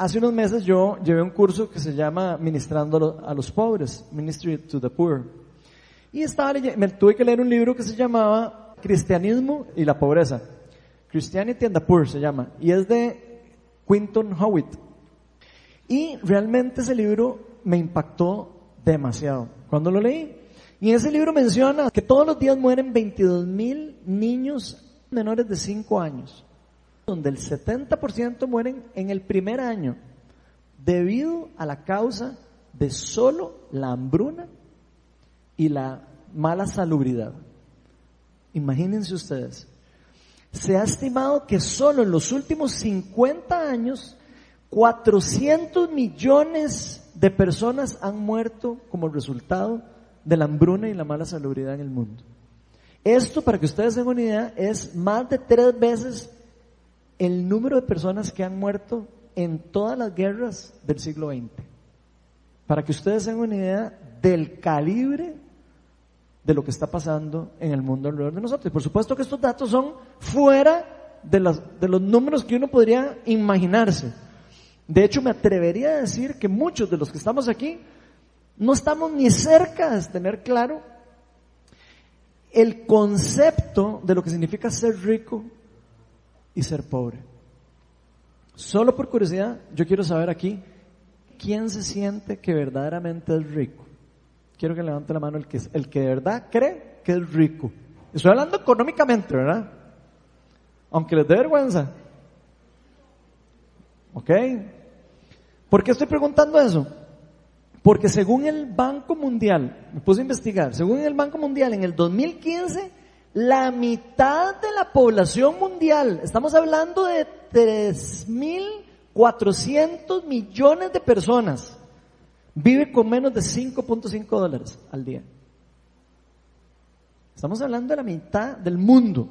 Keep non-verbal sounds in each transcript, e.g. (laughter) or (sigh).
hace unos meses yo llevé un curso que se llama Ministrando a los pobres, Ministry to the Poor. Y estaba me tuve que leer un libro que se llamaba Cristianismo y la pobreza. Christianity and the Poor se llama. Y es de Quinton Howitt. Y realmente ese libro me impactó demasiado. Cuando lo leí, y en ese libro menciona que todos los días mueren 22 mil niños menores de 5 años, donde el 70% mueren en el primer año debido a la causa de solo la hambruna y la mala salubridad. Imagínense ustedes. Se ha estimado que solo en los últimos 50 años 400 millones de personas han muerto como resultado de la hambruna y la mala salubridad en el mundo. Esto, para que ustedes tengan una idea, es más de tres veces el número de personas que han muerto en todas las guerras del siglo XX. Para que ustedes tengan una idea del calibre de lo que está pasando en el mundo alrededor de nosotros. Y por supuesto que estos datos son fuera de de los números que uno podría imaginarse. De hecho, me atrevería a decir que muchos de los que estamos aquí no estamos ni cerca de tener claro el concepto de lo que significa ser rico y ser pobre. Solo por curiosidad, yo quiero saber aquí, ¿quién se siente que verdaderamente es rico? Quiero que levante la mano el que, el que de verdad cree que es rico. Estoy hablando económicamente, ¿verdad? Aunque les dé vergüenza. ¿Ok? ¿Por qué estoy preguntando eso? Porque según el Banco Mundial, me puse a investigar, según el Banco Mundial en el 2015, la mitad de la población mundial, estamos hablando de 3.400 millones de personas, vive con menos de 5.5 dólares al día. Estamos hablando de la mitad del mundo.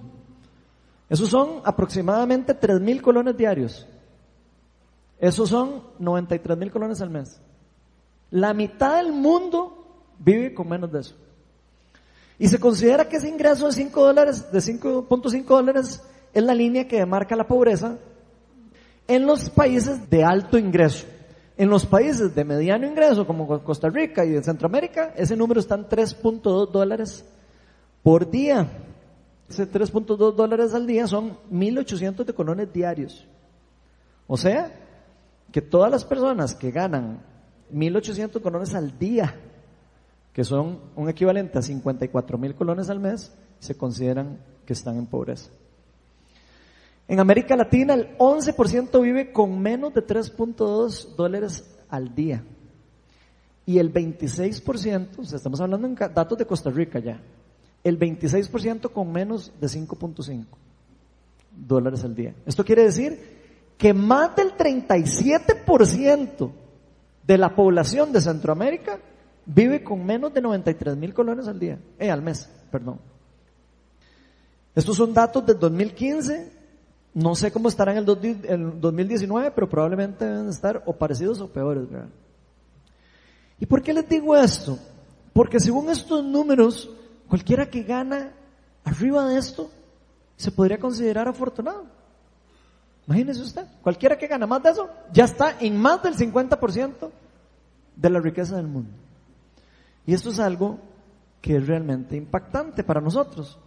Esos son aproximadamente 3.000 colones diarios. Esos son 93.000 colones al mes. La mitad del mundo vive con menos de eso. Y se considera que ese ingreso de 5 dólares, de 5.5 dólares, es la línea que demarca la pobreza en los países de alto ingreso. En los países de mediano ingreso, como Costa Rica y en Centroamérica, ese número está en 3.2 dólares por día. Ese 3.2 dólares al día son 1.800 de colones diarios. O sea, que todas las personas que ganan 1.800 colones al día, que son un equivalente a 54 mil colones al mes, se consideran que están en pobreza. En América Latina el 11% vive con menos de 3.2 dólares al día. Y el 26%, o sea, estamos hablando en datos de Costa Rica ya, el 26% con menos de 5.5 dólares al día. Esto quiere decir que más del 37% de la población de Centroamérica vive con menos de 93 mil colones al día, eh, al mes, perdón. Estos son datos del 2015, no sé cómo estarán en el 2019, pero probablemente deben estar o parecidos o peores, ¿verdad? ¿Y por qué les digo esto? Porque según estos números, cualquiera que gana arriba de esto se podría considerar afortunado. Imagínese usted, cualquiera que gana más de eso ya está en más del 50% de la riqueza del mundo. Y esto es algo que es realmente impactante para nosotros.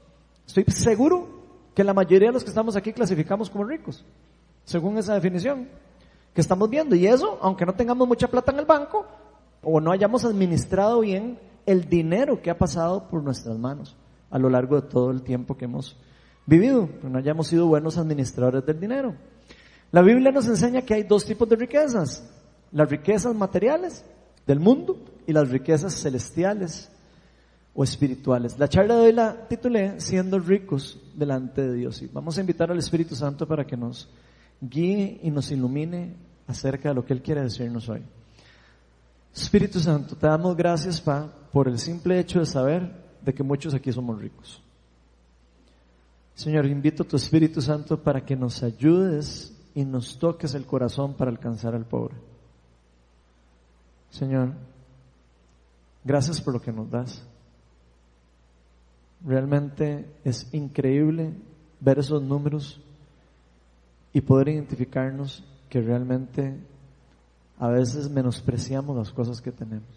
Estoy seguro que la mayoría de los que estamos aquí clasificamos como ricos, según esa definición que estamos viendo. Y eso, aunque no tengamos mucha plata en el banco o no hayamos administrado bien el dinero que ha pasado por nuestras manos a lo largo de todo el tiempo que hemos vivido, no hayamos sido buenos administradores del dinero. La Biblia nos enseña que hay dos tipos de riquezas, las riquezas materiales del mundo y las riquezas celestiales o espirituales. La charla de hoy la titulé Siendo ricos delante de Dios y vamos a invitar al Espíritu Santo para que nos guíe y nos ilumine acerca de lo que Él quiere decirnos hoy. Espíritu Santo, te damos gracias, Pa, por el simple hecho de saber de que muchos aquí somos ricos. Señor, invito a tu Espíritu Santo para que nos ayudes y nos toques el corazón para alcanzar al pobre. Señor, gracias por lo que nos das. Realmente es increíble ver esos números y poder identificarnos que realmente a veces menospreciamos las cosas que tenemos.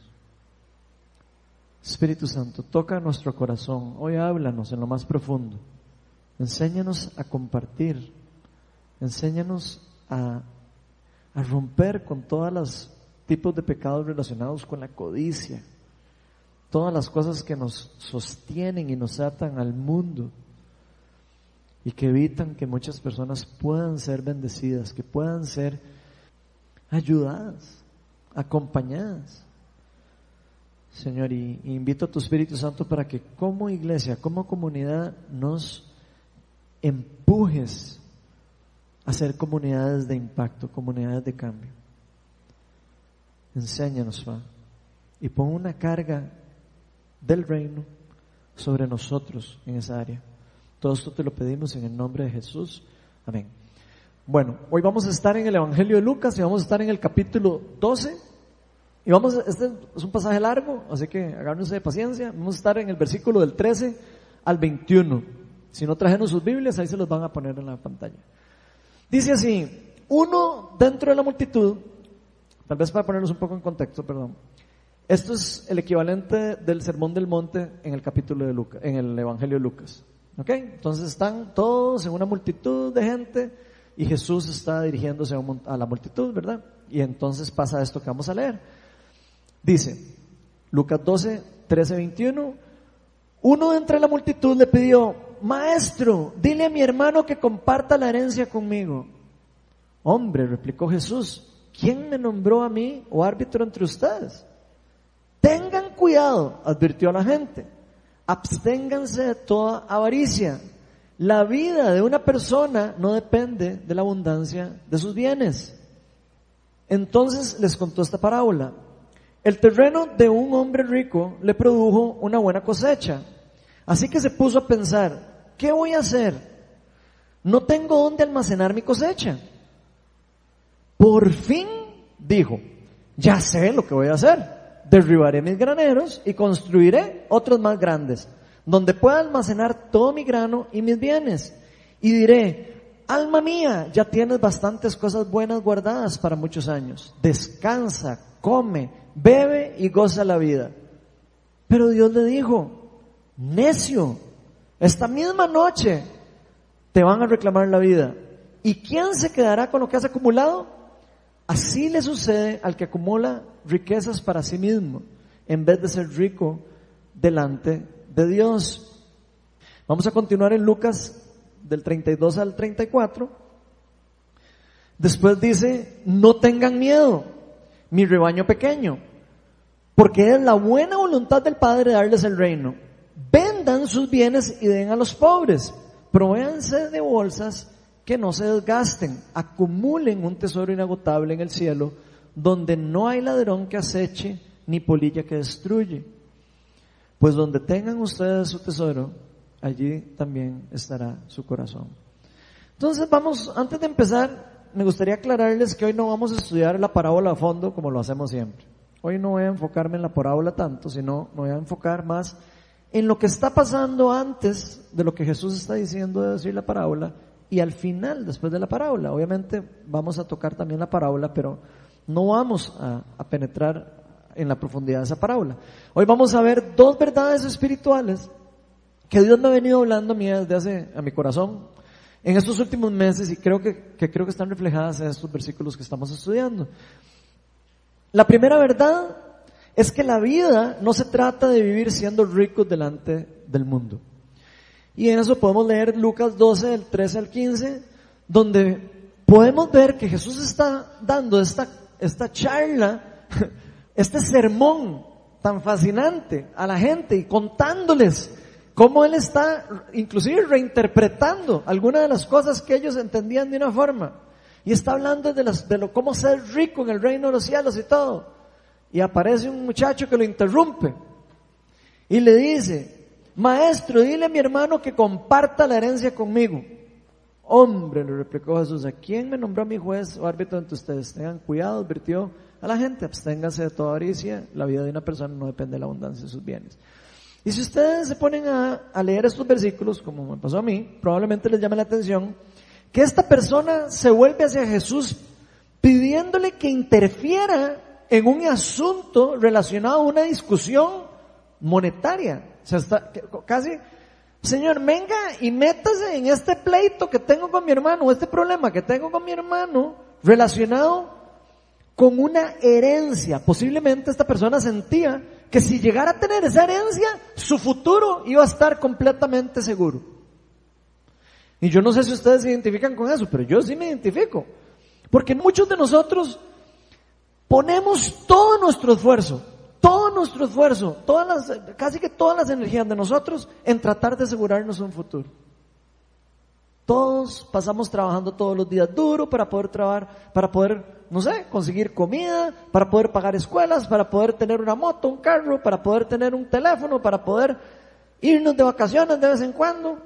Espíritu Santo, toca nuestro corazón. Hoy háblanos en lo más profundo. Enséñanos a compartir. Enséñanos a, a romper con todos los tipos de pecados relacionados con la codicia. Todas las cosas que nos sostienen y nos atan al mundo y que evitan que muchas personas puedan ser bendecidas, que puedan ser ayudadas, acompañadas. Señor, y, invito a tu Espíritu Santo para que como iglesia, como comunidad, nos empujes a ser comunidades de impacto, comunidades de cambio. Enséñanos, Padre, y pon una carga del reino sobre nosotros en esa área. Todo esto te lo pedimos en el nombre de Jesús. Amén. Bueno, hoy vamos a estar en el Evangelio de Lucas y vamos a estar en el capítulo 12. Y vamos, este es un pasaje largo, así que agárrense de paciencia. Vamos a estar en el versículo del 13 al 21. Si no trajeron sus Biblias, ahí se los van a poner en la pantalla. Dice así, uno dentro de la multitud, tal vez para ponernos un poco en contexto, perdón. Esto es el equivalente del sermón del monte en el capítulo de Lucas, en el Evangelio de Lucas. ¿Ok? Entonces están todos en una multitud de gente y Jesús está dirigiéndose a la multitud, ¿verdad? Y entonces pasa esto que vamos a leer. Dice, Lucas 12, 13, 21, uno de entre la multitud le pidió, maestro, dile a mi hermano que comparta la herencia conmigo. Hombre, replicó Jesús, ¿quién me nombró a mí o árbitro entre ustedes? Cuidado, advirtió a la gente absténganse de toda avaricia. La vida de una persona no depende de la abundancia de sus bienes. Entonces les contó esta parábola. El terreno de un hombre rico le produjo una buena cosecha. Así que se puso a pensar, ¿qué voy a hacer? No tengo dónde almacenar mi cosecha. Por fin dijo, ya sé lo que voy a hacer derribaré mis graneros y construiré otros más grandes, donde pueda almacenar todo mi grano y mis bienes. Y diré, alma mía, ya tienes bastantes cosas buenas guardadas para muchos años. Descansa, come, bebe y goza la vida. Pero Dios le dijo, necio, esta misma noche te van a reclamar la vida. ¿Y quién se quedará con lo que has acumulado? Así le sucede al que acumula riquezas para sí mismo, en vez de ser rico delante de Dios. Vamos a continuar en Lucas del 32 al 34. Después dice, no tengan miedo, mi rebaño pequeño, porque es la buena voluntad del Padre darles el reino. Vendan sus bienes y den a los pobres. Provéanse de bolsas que no se desgasten, acumulen un tesoro inagotable en el cielo, donde no hay ladrón que aceche ni polilla que destruye. Pues donde tengan ustedes su tesoro, allí también estará su corazón. Entonces vamos, antes de empezar, me gustaría aclararles que hoy no vamos a estudiar la parábola a fondo como lo hacemos siempre. Hoy no voy a enfocarme en la parábola tanto, sino me voy a enfocar más en lo que está pasando antes de lo que Jesús está diciendo de decir la parábola y al final, después de la parábola. Obviamente vamos a tocar también la parábola, pero no vamos a, penetrar en la profundidad de esa parábola. Hoy vamos a ver dos verdades espirituales que Dios me ha venido hablando a mí desde hace, a mi corazón en estos últimos meses y creo que, que creo que están reflejadas en estos versículos que estamos estudiando. La primera verdad es que la vida no se trata de vivir siendo ricos delante del mundo. Y en eso podemos leer Lucas 12, del 13 al 15, donde podemos ver que Jesús está dando esta, esta charla, (laughs) este sermón tan fascinante a la gente y contándoles cómo Él está inclusive reinterpretando algunas de las cosas que ellos entendían de una forma. Y está hablando de, las, de lo, cómo ser rico en el reino de los cielos y todo. Y aparece un muchacho que lo interrumpe y le dice, Maestro, dile a mi hermano que comparta la herencia conmigo. Hombre, le replicó Jesús, ¿a quién me nombró mi juez o árbitro entre ustedes? Tengan cuidado, advirtió a la gente, absténganse de toda avaricia, la vida de una persona no depende de la abundancia de sus bienes. Y si ustedes se ponen a, a leer estos versículos, como me pasó a mí, probablemente les llame la atención que esta persona se vuelve hacia Jesús pidiéndole que interfiera en un asunto relacionado a una discusión monetaria. O sea, está casi, Señor, venga y métase en este pleito que tengo con mi hermano, este problema que tengo con mi hermano, relacionado con una herencia. Posiblemente esta persona sentía que si llegara a tener esa herencia, su futuro iba a estar completamente seguro. Y yo no sé si ustedes se identifican con eso, pero yo sí me identifico. Porque muchos de nosotros ponemos todo nuestro esfuerzo, todo nuestro esfuerzo, todas las, casi que todas las energías de nosotros en tratar de asegurarnos un futuro. Todos pasamos trabajando todos los días duro para poder trabajar, para poder, no sé, conseguir comida, para poder pagar escuelas, para poder tener una moto, un carro, para poder tener un teléfono, para poder irnos de vacaciones de vez en cuando,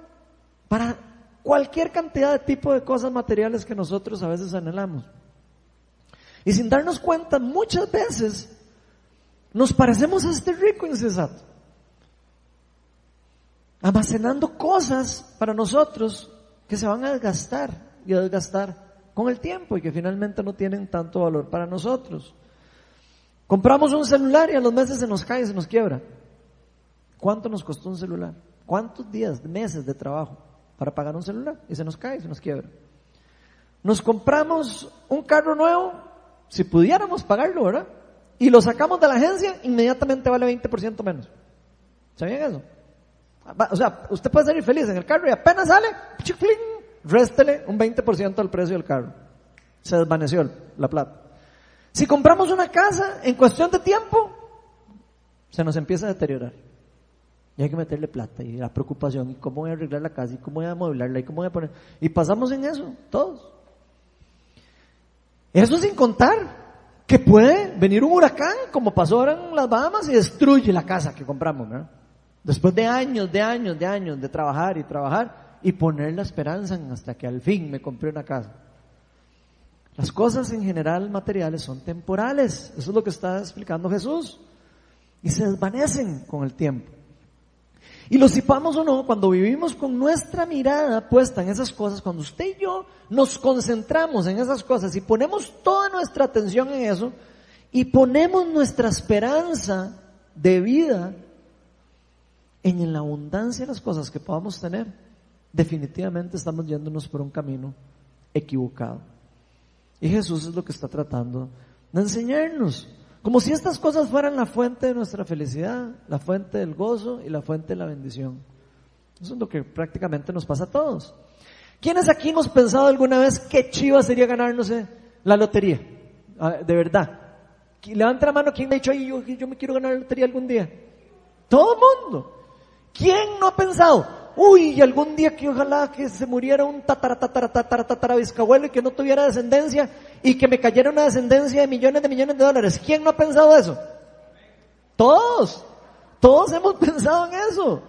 para cualquier cantidad de tipo de cosas materiales que nosotros a veces anhelamos. Y sin darnos cuenta, muchas veces nos parecemos a este rico insensato. Almacenando cosas para nosotros que se van a desgastar y a desgastar con el tiempo y que finalmente no tienen tanto valor para nosotros. Compramos un celular y a los meses se nos cae se nos quiebra. ¿Cuánto nos costó un celular? ¿Cuántos días, meses de trabajo para pagar un celular? Y se nos cae se nos quiebra. Nos compramos un carro nuevo, si pudiéramos pagarlo, ¿verdad? Y lo sacamos de la agencia, inmediatamente vale 20% menos. ¿Sabían eso? O sea, usted puede salir feliz en el carro y apenas sale, réstele un 20% al precio del carro. Se desvaneció la plata. Si compramos una casa, en cuestión de tiempo, se nos empieza a deteriorar. Y hay que meterle plata y la preocupación, y cómo voy a arreglar la casa, y cómo voy a amueblarla, y cómo voy a poner. Y pasamos en eso, todos. Eso sin contar que puede venir un huracán, como pasó ahora en las Bahamas, y destruye la casa que compramos, ¿verdad? Después de años, de años, de años de trabajar y trabajar y poner la esperanza hasta que al fin me compré una casa. Las cosas en general materiales son temporales, eso es lo que está explicando Jesús, y se desvanecen con el tiempo. Y lo sepamos o no, cuando vivimos con nuestra mirada puesta en esas cosas, cuando usted y yo nos concentramos en esas cosas y ponemos toda nuestra atención en eso y ponemos nuestra esperanza de vida en la abundancia de las cosas que podamos tener, definitivamente estamos yéndonos por un camino equivocado. Y Jesús es lo que está tratando de enseñarnos. Como si estas cosas fueran la fuente de nuestra felicidad, la fuente del gozo y la fuente de la bendición. Eso es lo que prácticamente nos pasa a todos. ¿Quiénes aquí hemos pensado alguna vez qué chiva sería ganarnos la lotería? De verdad. Levanta la mano, ¿quién ha dicho, yo, yo me quiero ganar la lotería algún día? Todo el mundo. ¿Quién no ha pensado, uy, algún día que ojalá que se muriera un tatara, tatara, tatara, tatara y que no tuviera descendencia y que me cayera una descendencia de millones de millones de dólares. ¿Quién no ha pensado eso? Todos. Todos hemos (laughs) pensado en eso.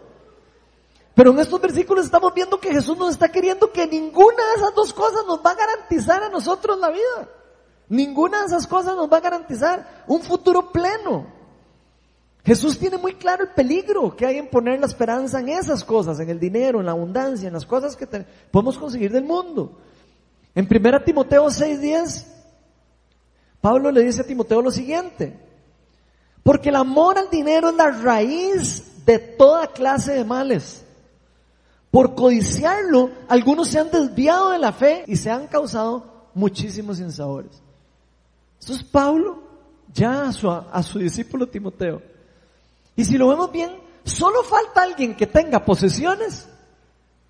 Pero en estos versículos estamos viendo que Jesús nos está queriendo que ninguna de esas dos cosas nos va a garantizar a nosotros la vida. Ninguna de esas cosas nos va a garantizar un futuro pleno. Jesús tiene muy claro el peligro que hay en poner la esperanza en esas cosas, en el dinero, en la abundancia, en las cosas que podemos conseguir del mundo. En 1 Timoteo 6:10, Pablo le dice a Timoteo lo siguiente, porque el amor al dinero es la raíz de toda clase de males. Por codiciarlo, algunos se han desviado de la fe y se han causado muchísimos insabores. Esto es Pablo ya a su, a su discípulo Timoteo. Y si lo vemos bien, solo falta alguien que tenga posesiones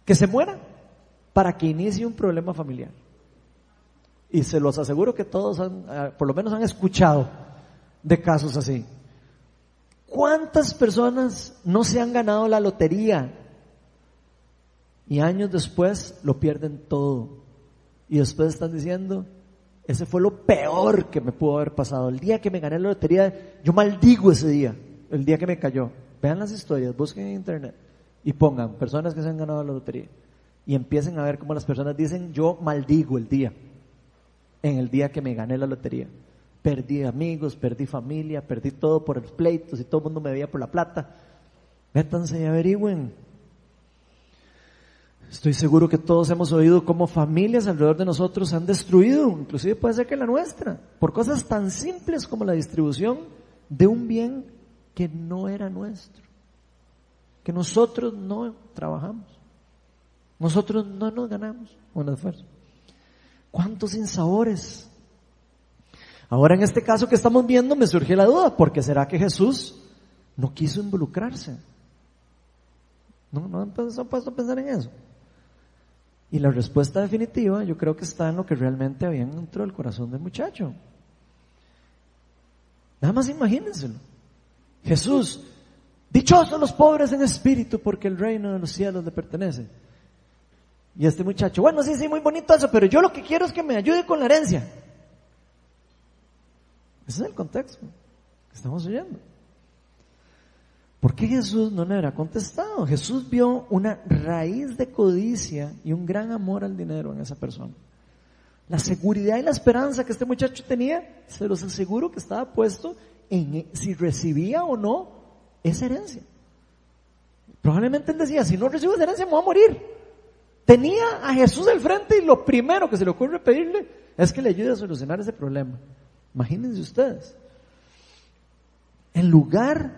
que se muera para que inicie un problema familiar. Y se los aseguro que todos han, ah, por lo menos han escuchado de casos así. ¿Cuántas personas no se han ganado la lotería y años después lo pierden todo? Y después están diciendo, ese fue lo peor que me pudo haber pasado. El día que me gané la lotería, yo maldigo ese día el día que me cayó. Vean las historias, busquen en internet y pongan personas que se han ganado la lotería y empiecen a ver cómo las personas dicen yo maldigo el día, en el día que me gané la lotería. Perdí amigos, perdí familia, perdí todo por el pleitos y todo el mundo me veía por la plata. Métanse y averigüen. Estoy seguro que todos hemos oído cómo familias alrededor de nosotros han destruido, inclusive puede ser que la nuestra, por cosas tan simples como la distribución de un bien que no era nuestro, que nosotros no trabajamos, nosotros no nos ganamos un esfuerzo. ¿Cuántos insabores? Ahora en este caso que estamos viendo me surge la duda, ¿por qué será que Jesús no quiso involucrarse? ¿No, no han puesto a pensar en eso? Y la respuesta definitiva yo creo que está en lo que realmente había dentro del corazón del muchacho. Nada más imagínenselo. Jesús, dichosos los pobres en espíritu porque el reino de los cielos le pertenece. Y este muchacho, bueno, sí, sí, muy bonito eso, pero yo lo que quiero es que me ayude con la herencia. Ese es el contexto que estamos oyendo. ¿Por qué Jesús no le habrá contestado? Jesús vio una raíz de codicia y un gran amor al dinero en esa persona. La seguridad y la esperanza que este muchacho tenía, se los aseguro que estaba puesto en si recibía o no esa herencia. Probablemente él decía, si no recibo esa herencia me voy a morir. Tenía a Jesús al frente y lo primero que se le ocurre pedirle es que le ayude a solucionar ese problema. Imagínense ustedes. En lugar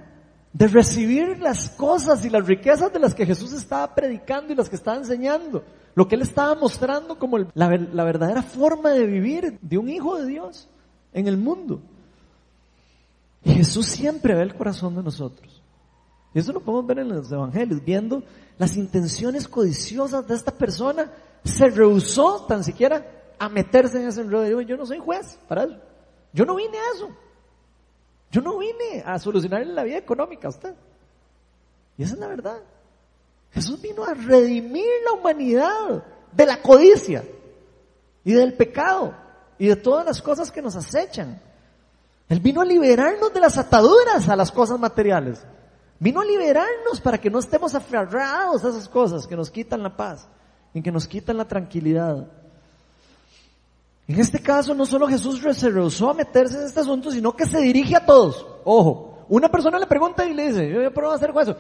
de recibir las cosas y las riquezas de las que Jesús estaba predicando y las que estaba enseñando, lo que él estaba mostrando como la, verdadera forma de vivir de un hijo de Dios en el mundo. Jesús siempre ve el corazón de nosotros. Y eso lo podemos ver en los evangelios, viendo las intenciones codiciosas de esta persona. Se rehusó tan siquiera a meterse en ese enredo. Yo no soy juez para eso. Yo no vine a eso. Yo no vine a solucionar la vida económica a usted. Y esa es la verdad. Jesús vino a redimir la humanidad de la codicia y del pecado y de todas las cosas que nos acechan. Él vino a liberarnos de las ataduras a las cosas materiales. Vino a liberarnos para que no estemos aferrados a esas cosas que nos quitan la paz y que nos quitan la tranquilidad. En este caso, no solo Jesús se rehusó a meterse en este asunto, sino que se dirige a todos. Ojo, una persona le pregunta y le dice, yo voy a probar hacer eso.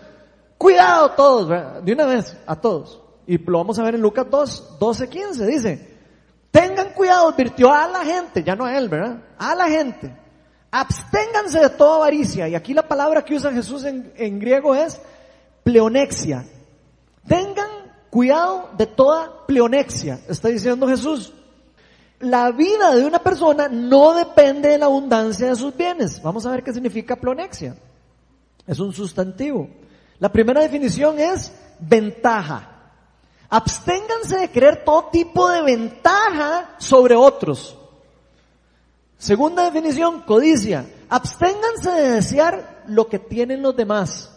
Cuidado todos, de una vez, a todos. Y lo vamos a ver en Lucas 2, 12, 15. Dice, tengan cuidado, advirtió a la gente, ya no a él, ¿verdad? A la gente. Absténganse de toda avaricia. Y aquí la palabra que usa Jesús en, en griego es pleonexia. Tengan cuidado de toda pleonexia, está diciendo Jesús la vida de una persona no depende de la abundancia de sus bienes. Vamos a ver qué significa plonexia. Es un sustantivo. La primera definición es ventaja. Absténganse de querer todo tipo de ventaja sobre otros. Segunda definición, codicia. Absténganse de desear lo que tienen los demás.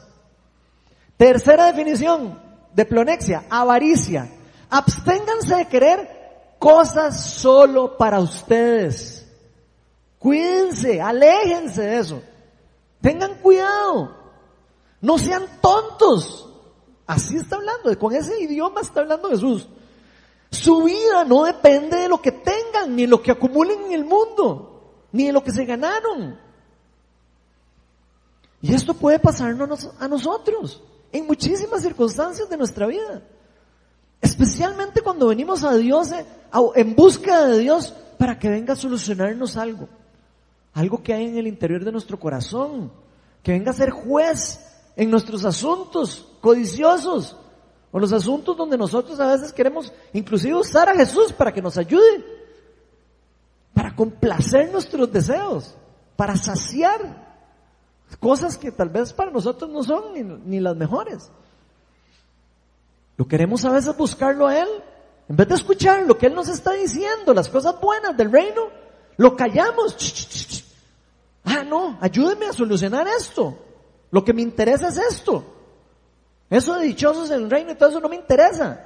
Tercera definición de plonexia, avaricia. Absténganse de querer cosas solo para ustedes. Cuídense, aléjense de eso. Tengan cuidado. No sean tontos. Así está hablando, con ese idioma está hablando Jesús. Su vida no depende de lo que tengan, ni lo que acumulen en el mundo, ni de lo que se ganaron. Y esto puede pasarnos a nosotros en muchísimas circunstancias de nuestra vida. Especialmente cuando venimos a Dios eh, en busca de Dios para que venga a solucionarnos algo. Algo que hay en el interior de nuestro corazón. Que venga a ser juez en nuestros asuntos codiciosos. O los asuntos donde nosotros a veces queremos inclusive usar a Jesús para que nos ayude. Para complacer nuestros deseos. Para saciar cosas que tal vez para nosotros no son ni, las mejores. Lo queremos a veces buscarlo a Él. En vez de escuchar lo que Él nos está diciendo, las cosas buenas del reino, lo callamos. Ah, no, ayúdeme a solucionar esto. Lo que me interesa es esto. Eso de dichosos en el reino y todo eso no me interesa.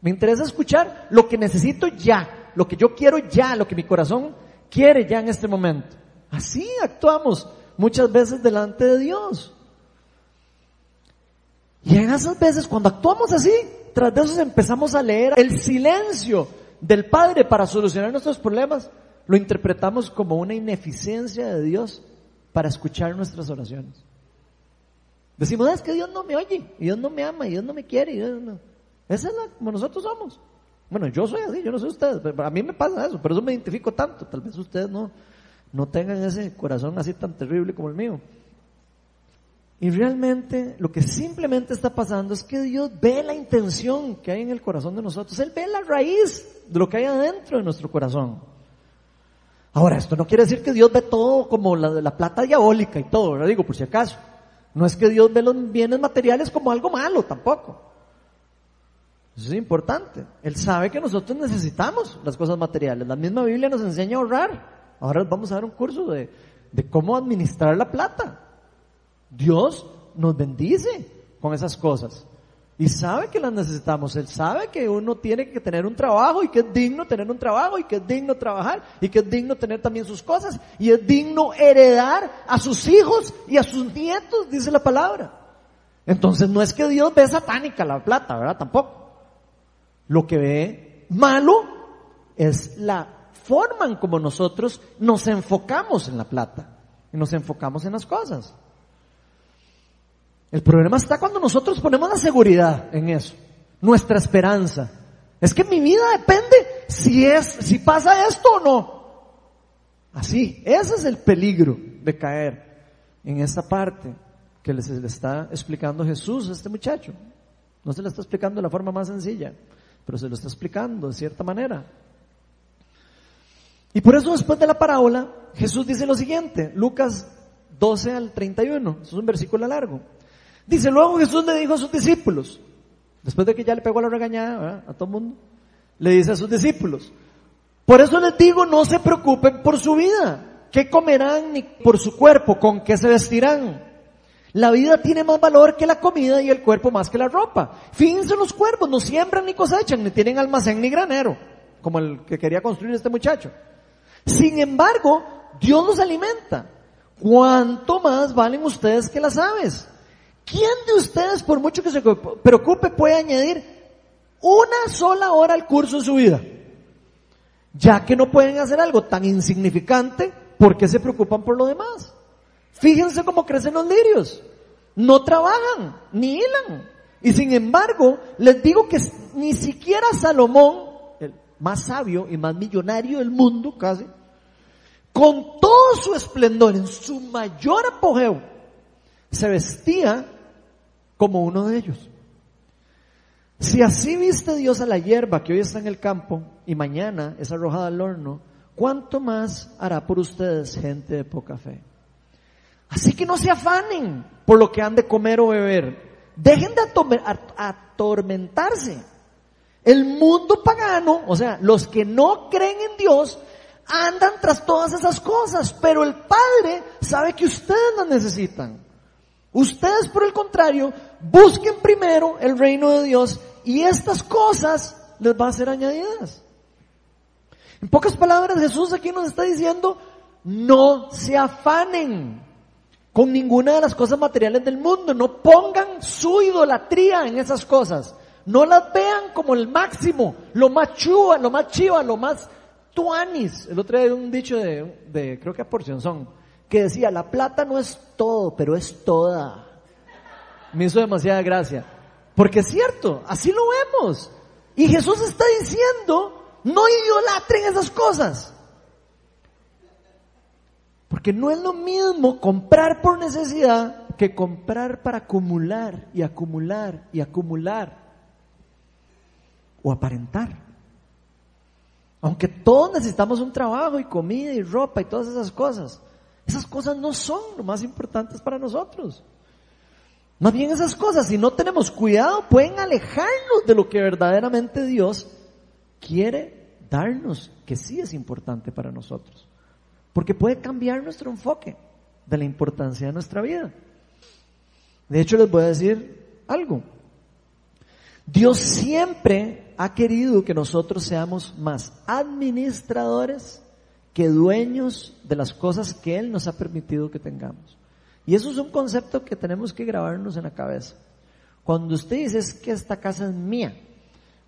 Me interesa escuchar lo que necesito ya, lo que yo quiero ya, lo que mi corazón quiere ya en este momento. Así actuamos muchas veces delante de Dios. Y en esas veces, cuando actuamos así, tras de eso empezamos a leer el silencio del Padre para solucionar nuestros problemas, lo interpretamos como una ineficiencia de Dios para escuchar nuestras oraciones. Decimos, es que Dios no me oye, Dios no me ama, Dios no me quiere, Dios no. Esa es la, como nosotros somos. Bueno, yo soy así, yo no soy ustedes, pero a mí me pasa eso, pero eso me identifico tanto. Tal vez ustedes no, no tengan ese corazón así tan terrible como el mío. Y realmente lo que simplemente está pasando es que Dios ve la intención que hay en el corazón de nosotros. Él ve la raíz de lo que hay adentro de nuestro corazón. Ahora, esto no quiere decir que Dios ve todo como la, la plata diabólica y todo, ¿verdad? Digo, por si acaso. No es que Dios ve los bienes materiales como algo malo, tampoco. Eso es importante. Él sabe que nosotros necesitamos las cosas materiales. La misma Biblia nos enseña a ahorrar. Ahora vamos a dar un curso de, de cómo administrar la plata. Dios nos bendice con esas cosas. Y sabe que las necesitamos. Él sabe que uno tiene que tener un trabajo y que es digno tener un trabajo y que es digno trabajar y que es digno tener también sus cosas y es digno heredar a sus hijos y a sus nietos, dice la palabra. Entonces no es que Dios ve satánica la plata, ¿verdad? Tampoco. Lo que ve malo es la forma en como nosotros nos enfocamos en la plata y nos enfocamos en las cosas. El problema está cuando nosotros ponemos la seguridad en eso, nuestra esperanza. Es que mi vida depende si es, si pasa esto o no. Así, ese es el peligro de caer en esa parte que les le está explicando Jesús a este muchacho. No se le está explicando de la forma más sencilla pero se lo está explicando de cierta manera. Y por eso después de la parábola, Jesús dice lo siguiente, Lucas 12 al 31, eso es un versículo largo. Dice, luego Jesús le dijo a sus discípulos, después de que ya le pegó la regañada a todo el mundo, le dice a sus discípulos, por eso les digo, no se preocupen por su vida, qué comerán ni por su cuerpo, con qué se vestirán. La vida tiene más valor que la comida y el cuerpo más que la ropa. Fíjense los cuervos, no siembran ni cosechan, ni tienen almacén ni granero, como el que quería construir este muchacho. Sin embargo, Dios los alimenta. ¿Cuánto más valen ustedes que las aves? ¿Quién de ustedes, por mucho que se preocupe, puede añadir una sola hora al curso de su vida? Ya que no pueden hacer algo tan insignificante, ¿por qué se preocupan por lo demás? Fíjense cómo crecen los lirios. No trabajan, ni hilan. Y sin embargo, les digo que ni siquiera Salomón, el más sabio y más millonario del mundo casi, con todo su esplendor, en su mayor apogeo, se vestía como uno de ellos. Si así viste Dios a la hierba que hoy está en el campo y mañana es arrojada al horno, ¿cuánto más hará por ustedes gente de poca fe? Así que no se afanen por lo que han de comer o beber. Dejen de atormentarse. El mundo pagano, o sea, los que no creen en Dios, andan tras todas esas cosas, pero el Padre sabe que ustedes las necesitan. Ustedes, por el contrario, busquen primero el reino de Dios y estas cosas les van a ser añadidas. En pocas palabras, Jesús aquí nos está diciendo, no se afanen con ninguna de las cosas materiales del mundo. No pongan su idolatría en esas cosas. No las vean como el máximo, lo más chua, lo más chiva, lo más tuanis. El otro día hay un dicho de, de creo que a porción son, que decía, la plata no es todo, pero es toda. Me hizo demasiada gracia. Porque es cierto, así lo vemos. Y Jesús está diciendo, no idolatren esas cosas. No es lo mismo comprar por necesidad que comprar para acumular y acumular y acumular o aparentar. Aunque todos necesitamos un trabajo y comida y ropa y todas esas cosas, esas cosas no son lo más importantes para nosotros. Más bien esas cosas, si no tenemos cuidado, pueden alejarnos de lo que verdaderamente Dios quiere darnos, que sí es importante para nosotros. Porque puede cambiar nuestro enfoque de la importancia de nuestra vida. De hecho, les voy a decir algo. Dios siempre ha querido que nosotros seamos más administradores que dueños de las cosas que Él nos ha permitido que tengamos. Y eso es un concepto que tenemos que grabarnos en la cabeza. Cuando usted dice que esta casa es mía,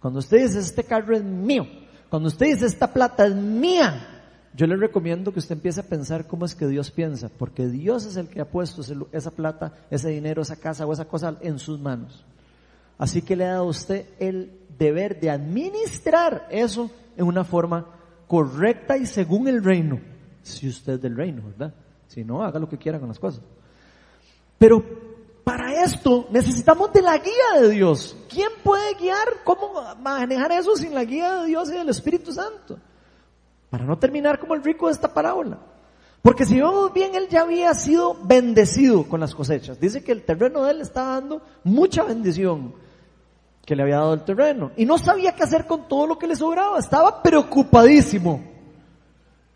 cuando usted dice este carro es mío, cuando usted dice esta plata es mía, yo le recomiendo que usted empiece a pensar cómo es que Dios piensa, porque Dios es el que ha puesto esa plata, ese dinero, esa casa o esa cosa en sus manos. Así que le ha dado a usted el deber de administrar eso en una forma correcta y según el reino. Si usted es del reino, ¿verdad? Si no, haga lo que quiera con las cosas. Pero para esto necesitamos de la guía de Dios. ¿Quién puede guiar? ¿Cómo manejar eso sin la guía de Dios y del Espíritu Santo? Para no terminar como el rico de esta parábola. Porque si vemos bien, él ya había sido bendecido con las cosechas. Dice que el terreno de él estaba dando mucha bendición que le había dado el terreno. Y no sabía qué hacer con todo lo que le sobraba. Estaba preocupadísimo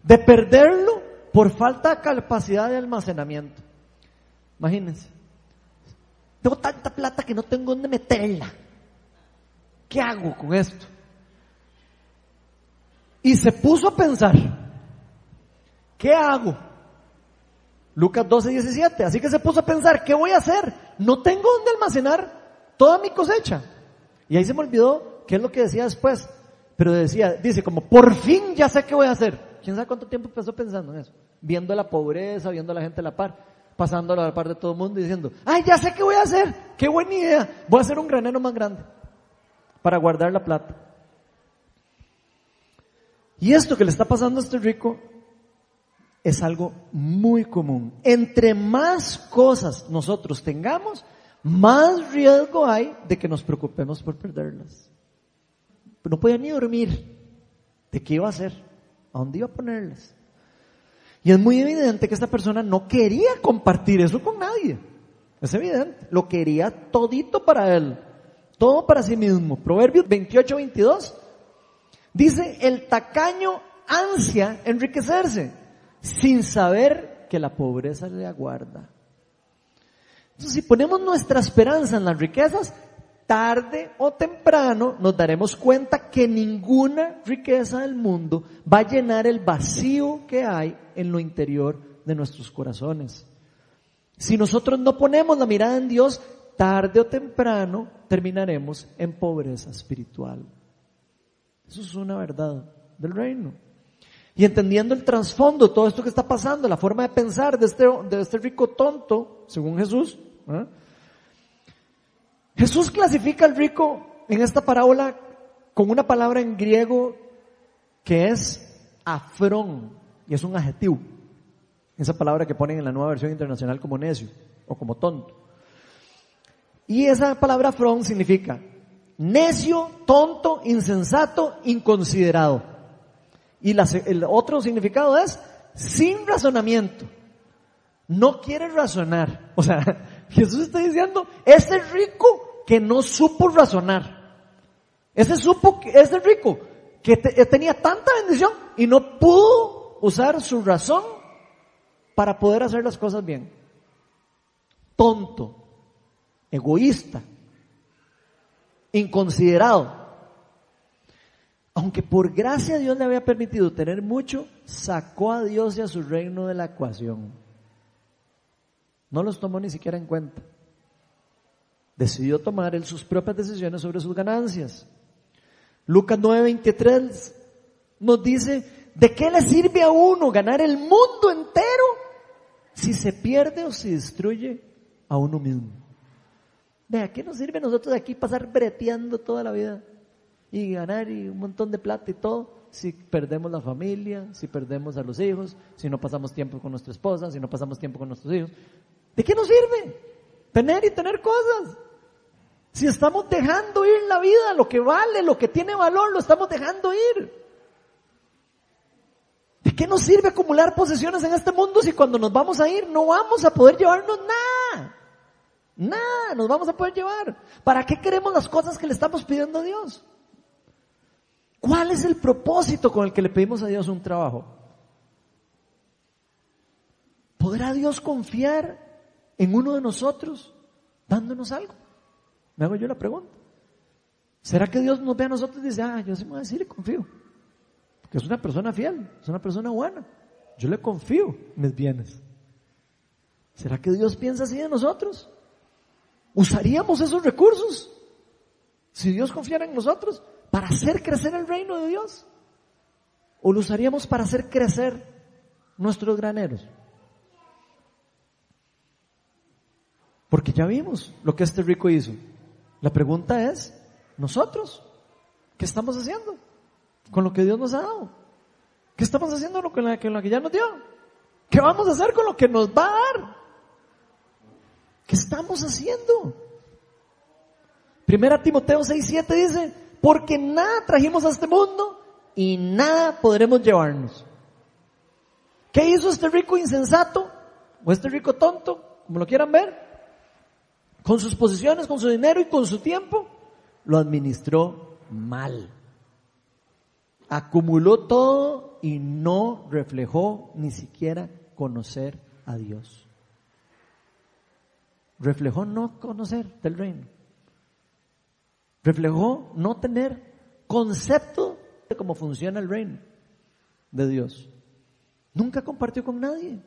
de perderlo por falta de capacidad de almacenamiento. Imagínense. Tengo tanta plata que no tengo dónde meterla. ¿Qué hago con esto? Y se puso a pensar, ¿qué hago? Lucas 12, 17. Así que se puso a pensar, ¿qué voy a hacer? No tengo dónde almacenar toda mi cosecha. Y ahí se me olvidó qué es lo que decía después. Pero decía, dice como, por fin ya sé qué voy a hacer. ¿Quién sabe cuánto tiempo pasó pensando en eso? Viendo la pobreza, viendo a la gente a la par pasándolo a la par de todo el mundo y diciendo, ay, ya sé qué voy a hacer, qué buena idea, voy a hacer un granero más grande para guardar la plata. Y esto que le está pasando a este rico es algo muy común. Entre más cosas nosotros tengamos, más riesgo hay de que nos preocupemos por perderlas. No podía ni dormir. ¿De qué iba a hacer? ¿A dónde iba a ponerlas? Y es muy evidente que esta persona no quería compartir eso con nadie. Es evidente. Lo quería todito para él. Todo para sí mismo. Proverbios 28, 22. Dice, el tacaño ansia enriquecerse sin saber que la pobreza le aguarda. Entonces, si ponemos nuestra esperanza en las riquezas, tarde o temprano nos daremos cuenta que ninguna riqueza del mundo va a llenar el vacío que hay en lo interior de nuestros corazones. Si nosotros no ponemos la mirada en Dios, tarde o temprano terminaremos en pobreza espiritual. Eso es una verdad del reino. Y entendiendo el trasfondo, todo esto que está pasando, la forma de pensar de este, este rico tonto, según Jesús, ¿eh? Jesús clasifica al rico en esta parábola con una palabra en griego que es afrón, y es un adjetivo. Esa palabra que ponen en la nueva versión internacional como necio o como tonto. Y esa palabra afrón significa necio, tonto, insensato, inconsiderado. Y el otro significado es sin razonamiento. No quiere razonar. O sea, (laughs) Jesús está diciendo, ese rico que no supo razonar. Ese supo, ese rico que tenía tanta bendición y no pudo usar su razón para poder hacer las cosas bien. Tonto, egoísta, inconsiderado. Aunque por gracia Dios le había permitido tener mucho, sacó a Dios y a su reino de la ecuación. No los tomó ni siquiera en cuenta. Decidió tomar sus propias decisiones sobre sus ganancias. Lucas 9:23 nos dice, ¿de qué le sirve a uno ganar el mundo entero si se pierde o se destruye a uno mismo? ¿De qué nos sirve nosotros aquí pasar breteando toda la vida y ganar y un montón de plata y todo si perdemos la familia, si perdemos a los hijos, si no pasamos tiempo con nuestra esposa, si no pasamos tiempo con nuestros hijos? ¿De qué nos sirve? Tener y tener cosas. Si estamos dejando ir la vida, lo que vale, lo que tiene valor, lo estamos dejando ir. ¿De qué nos sirve acumular posesiones en este mundo si cuando nos vamos a ir no vamos a poder llevarnos nada? Nada nos vamos a poder llevar. ¿Para qué queremos las cosas que le estamos pidiendo a Dios? ¿Cuál es el propósito con el que le pedimos a Dios un trabajo? ¿Podrá Dios confiar en uno de nosotros dándonos algo? Me hago yo la pregunta. ¿Será que Dios nos ve a nosotros y dice, ah, yo sí me voy a decir y confío? Porque es una persona fiel, es una persona buena. Yo le confío mis bienes. ¿Será que Dios piensa así de nosotros? ¿Usaríamos esos recursos? Si Dios confiara en nosotros, para hacer crecer el reino de Dios. ¿O lo usaríamos para hacer crecer nuestros graneros? Porque ya vimos lo que este rico hizo. La pregunta es, nosotros, ¿qué estamos haciendo con lo que Dios nos ha dado? ¿Qué estamos haciendo con lo que, lo que ya nos dio? ¿Qué vamos a hacer con lo que nos va a dar? ¿Qué estamos haciendo? Primera Timoteo 6:7 dice, porque nada trajimos a este mundo y nada podremos llevarnos. ¿Qué hizo este rico insensato? O este rico tonto, como lo quieran ver. Con sus posiciones, con su dinero y con su tiempo, lo administró mal. Acumuló todo y no reflejó ni siquiera conocer a Dios. Reflejó no conocer del reino. Reflejó no tener concepto de cómo funciona el reino de Dios. Nunca compartió con nadie.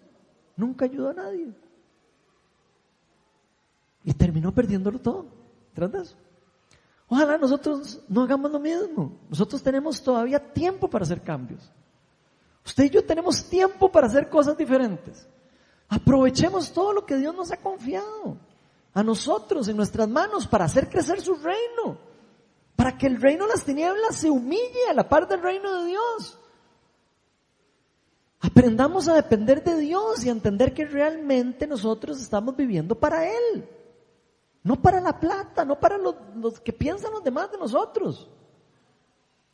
Nunca ayudó a nadie. Y terminó perdiéndolo todo. ¿Tras Ojalá nosotros no hagamos lo mismo. Nosotros tenemos todavía tiempo para hacer cambios. Usted y yo tenemos tiempo para hacer cosas diferentes. Aprovechemos todo lo que Dios nos ha confiado a nosotros en nuestras manos para hacer crecer su reino. Para que el reino de las tinieblas se humille a la par del reino de Dios. Aprendamos a depender de Dios y a entender que realmente nosotros estamos viviendo para Él. No para la plata, no para los, que piensan los demás de nosotros.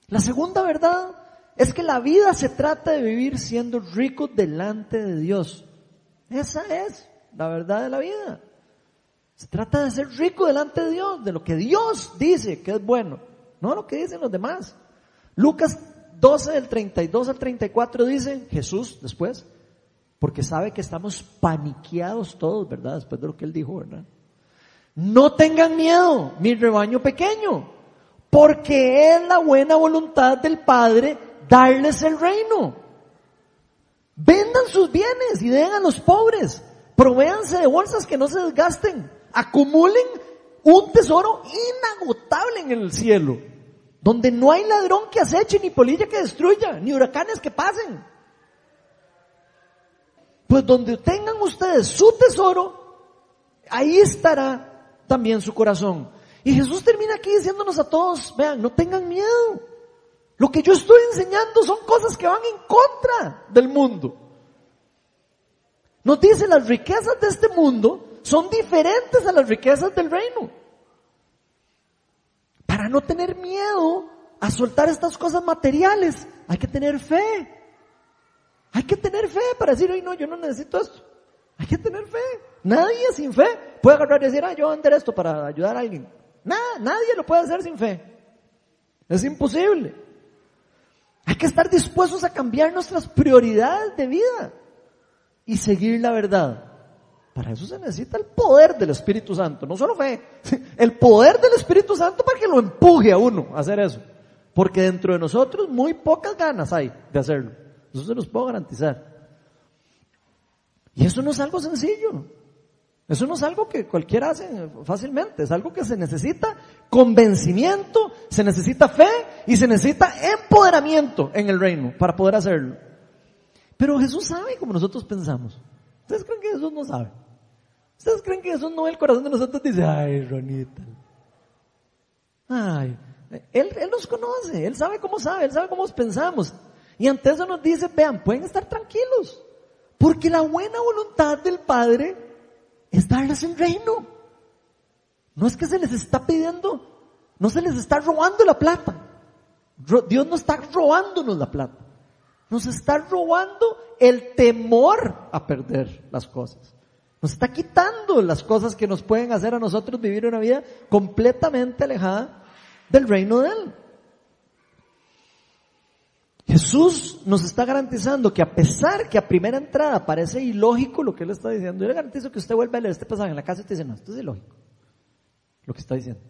La segunda verdad es que la vida se trata de vivir siendo rico delante de Dios. Esa es la verdad de la vida. Se trata de ser rico delante de Dios, de lo que Dios dice que es bueno, no lo que dicen los demás. Lucas 12 del 32 al 34 dice Jesús después, porque sabe que estamos paniqueados todos, ¿verdad? Después de lo que él dijo, ¿verdad? No tengan miedo, mi rebaño pequeño, porque es la buena voluntad del Padre darles el reino. Vendan sus bienes y den a los pobres. Provéanse de bolsas que no se desgasten. Acumulen un tesoro inagotable en el cielo donde no hay ladrón que aceche, ni polilla que destruya, ni huracanes que pasen. Pues donde tengan ustedes su tesoro, ahí estará también su corazón. Y Jesús termina aquí diciéndonos a todos, vean, no tengan miedo. Lo que yo estoy enseñando son cosas que van en contra del mundo. Nos dice, las riquezas de este mundo son diferentes a las riquezas del reino para no tener miedo a soltar estas cosas materiales, hay que tener fe. Hay que tener fe para decir, ay no, yo no necesito esto. Hay que tener fe. Nadie sin fe puede agarrar y decir, ah, yo voy a vender esto para ayudar a alguien. Nada, nadie lo puede hacer sin fe. Es imposible. Hay que estar dispuestos a cambiar nuestras prioridades de vida y seguir la verdad. Para eso se necesita el poder del Espíritu Santo, no solo fe, el poder del Espíritu Santo para que lo empuje a uno a hacer eso. Porque dentro de nosotros muy pocas ganas hay de hacerlo. Eso se los puedo garantizar. Y eso no es algo sencillo. Eso no es algo que cualquiera hace fácilmente. Es algo que se necesita convencimiento, se necesita fe y se necesita empoderamiento en el reino para poder hacerlo. Pero Jesús sabe como nosotros pensamos. ¿Ustedes creen que Jesús no sabe? ¿Ustedes creen que Jesús no ve el corazón de nosotros? Dice, ay, Ronita. Ay, él, él nos conoce, Él sabe cómo sabe, Él sabe cómo pensamos. Y ante eso nos dice, vean, pueden estar tranquilos. Porque la buena voluntad del Padre es darles el reino. No es que se les está pidiendo, no se les está robando la plata. Dios no está robándonos la plata. Nos está robando el temor a perder las cosas. Nos está quitando las cosas que nos pueden hacer a nosotros vivir una vida completamente alejada del reino de Él. Jesús nos está garantizando que a pesar que a primera entrada parece ilógico lo que Él está diciendo, yo le garantizo que usted vuelve a leer este pasaje en la casa y te dice, no, esto es ilógico. Lo que está diciendo.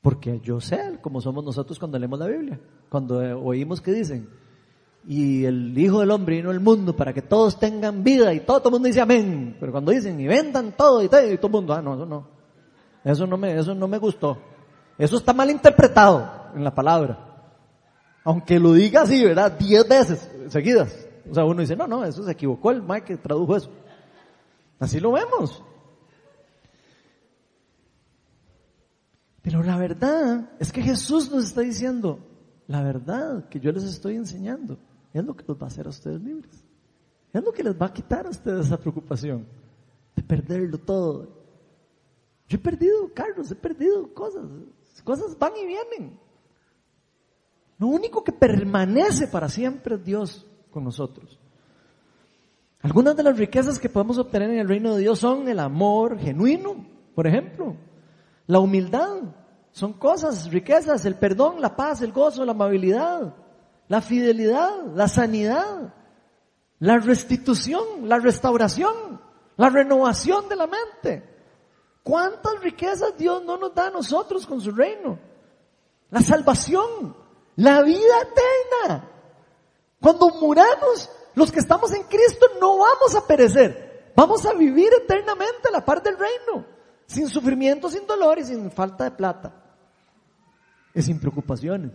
Porque yo sé como somos nosotros cuando leemos la Biblia. Cuando oímos que dicen, y el Hijo del Hombre vino al mundo para que todos tengan vida y todo, el mundo dice amén. Pero cuando dicen y vendan todo y todo, y todo el mundo, ah, no, eso no. Eso no me, eso no me gustó. Eso está mal interpretado en la palabra. Aunque lo diga así, ¿verdad? Diez veces seguidas. O sea, uno dice, no, no, eso se equivocó el Mike que tradujo eso. Así lo vemos. Pero la verdad es que Jesús nos está diciendo, la verdad que yo les estoy enseñando es lo que los va a hacer a ustedes libres. Es lo que les va a quitar a ustedes esa preocupación de perderlo todo. Yo he perdido carros, he perdido cosas. Cosas van y vienen. Lo único que permanece para siempre es Dios con nosotros. Algunas de las riquezas que podemos obtener en el reino de Dios son el amor genuino, por ejemplo, la humildad, son cosas, riquezas, el perdón, la paz, el gozo, la amabilidad, la fidelidad, la sanidad, la restitución, la restauración, la renovación de la mente. ¿Cuántas riquezas Dios no nos da a nosotros con su reino? La salvación, la vida eterna. Cuando muramos, los que estamos en Cristo no vamos a perecer. Vamos a vivir eternamente a la par del reino. Sin sufrimiento, sin dolor y sin falta de plata. Y sin preocupaciones.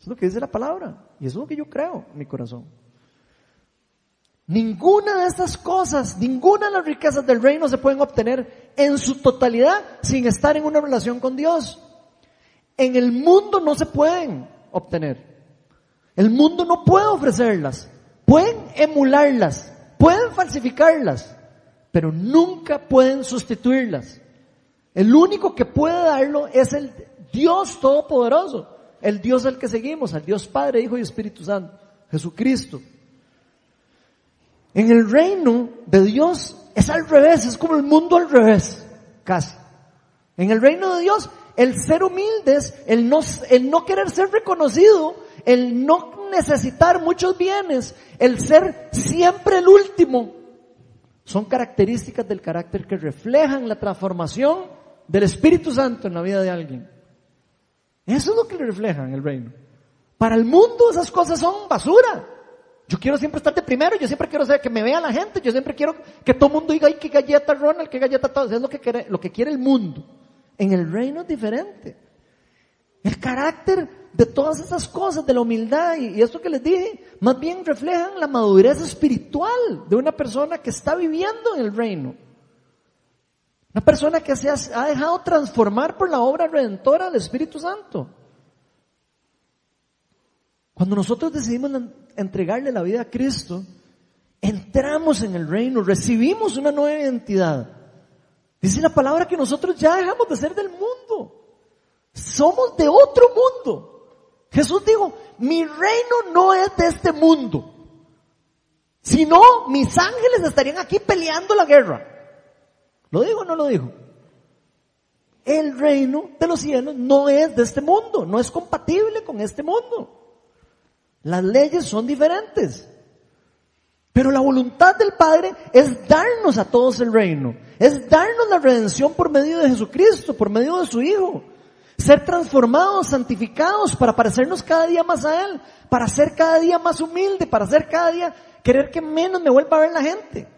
Es lo que dice la palabra. Y eso es lo que yo creo en mi corazón. Ninguna de estas cosas, ninguna de las riquezas del reino se pueden obtener en su totalidad sin estar en una relación con Dios. En el mundo no se pueden obtener. El mundo no puede ofrecerlas. Pueden emularlas, pueden falsificarlas, pero nunca pueden sustituirlas. El único que puede darlo es el Dios Todopoderoso, el Dios al que seguimos, al Dios Padre, Hijo y Espíritu Santo, Jesucristo. En el reino de Dios es al revés, es como el mundo al revés, casi. En el reino de Dios, el ser humilde es el no, el no querer ser reconocido, el no necesitar muchos bienes, el ser siempre el último, son características del carácter que reflejan la transformación del Espíritu Santo en la vida de alguien. Eso es lo que le refleja en el reino. Para el mundo esas cosas son basura. Yo quiero siempre estar de primero, yo siempre quiero que me vea la gente, yo siempre quiero que todo el mundo diga, ay, qué galleta Ronald, qué galleta todo. es lo que, quiere, lo que quiere el mundo. En el reino es diferente. El carácter de todas esas cosas, de la humildad y, y esto que les dije, más bien reflejan la madurez espiritual de una persona que está viviendo en el reino. Una persona que se ha dejado transformar por la obra redentora del Espíritu Santo. Cuando nosotros decidimos entregarle la vida a Cristo, entramos en el reino, recibimos una nueva identidad. Dice la palabra que nosotros ya dejamos de ser del mundo. Somos de otro mundo. Jesús dijo, mi reino no es de este mundo. Si no, mis ángeles estarían aquí peleando la guerra. ¿Lo dijo o no lo dijo? El reino de los cielos no es de este mundo, no es compatible con este mundo. Las leyes son diferentes. Pero la voluntad del Padre es darnos a todos el reino. Es darnos la redención por medio de Jesucristo, por medio de su Hijo. Ser transformados, santificados para parecernos cada día más a Él. Para ser cada día más humilde, para ser cada día, querer que menos me vuelva a ver la gente.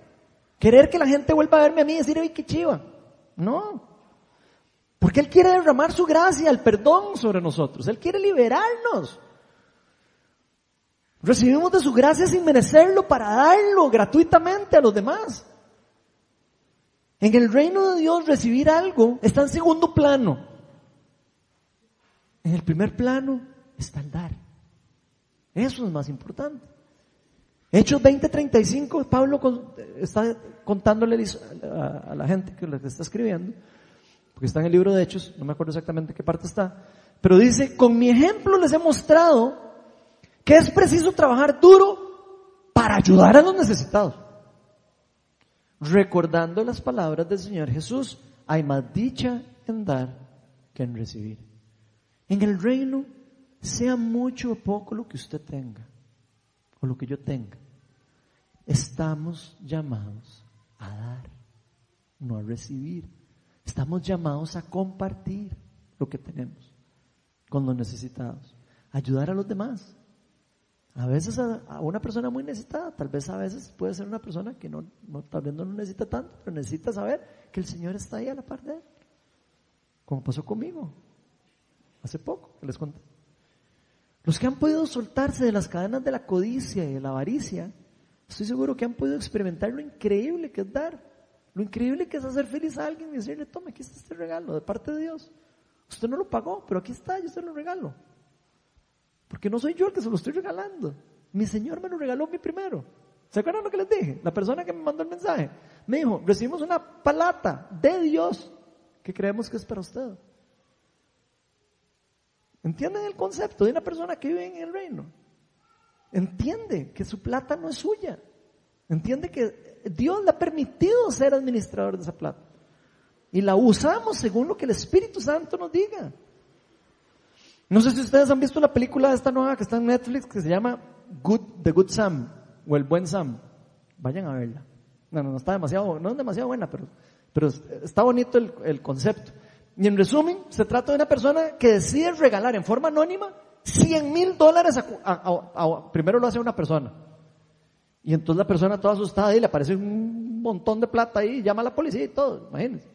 Querer que la gente vuelva a verme a mí y decir, ay, qué chiva. No. Porque Él quiere derramar su gracia, el perdón sobre nosotros. Él quiere liberarnos. Recibimos de su gracia sin merecerlo para darlo gratuitamente a los demás. En el reino de Dios recibir algo está en segundo plano. En el primer plano está el dar. Eso es más importante. Hechos 20:35, Pablo está contándole a la gente que le está escribiendo, porque está en el libro de Hechos, no me acuerdo exactamente qué parte está, pero dice, con mi ejemplo les he mostrado que es preciso trabajar duro para ayudar a los necesitados. Recordando las palabras del Señor Jesús, hay más dicha en dar que en recibir. En el reino, sea mucho o poco lo que usted tenga, o lo que yo tenga, estamos llamados a dar, no a recibir. Estamos llamados a compartir lo que tenemos con los necesitados, ayudar a los demás. A veces a, una persona muy necesitada, tal vez a veces puede ser una persona que no, no, tal vez no lo necesita tanto, pero necesita saber que el Señor está ahí a la par de él. Como pasó conmigo, hace poco, que les conté. Los que han podido soltarse de las cadenas de la codicia y de la avaricia, estoy seguro que han podido experimentar lo increíble que es dar, lo increíble que es hacer feliz a alguien y decirle, tome, aquí está este regalo de parte de Dios. Usted no lo pagó, pero aquí está, yo se lo regalo. Porque no soy yo el que se lo estoy regalando. Mi Señor me lo regaló mí primero. ¿Se acuerdan lo que les dije? La persona que me mandó el mensaje me dijo, recibimos una palata de Dios que creemos que es para usted. ¿Entienden el concepto de una persona que vive en el reino? Entiende que su plata no es suya. Entiende que Dios le ha permitido ser administrador de esa plata. Y la usamos según lo que el Espíritu Santo nos diga. No sé si ustedes han visto la película de esta nueva que está en Netflix que se llama Good, The Good Sam o El Buen Sam. Vayan a verla. No, no, está demasiado, no es demasiado buena, pero, pero está bonito el, el concepto. Y en resumen, se trata de una persona que decide regalar en forma anónima 100 mil dólares a, primero lo hace una persona. Y entonces la persona toda asustada y le aparece un montón de plata ahí, llama a la policía y todo, imagínense.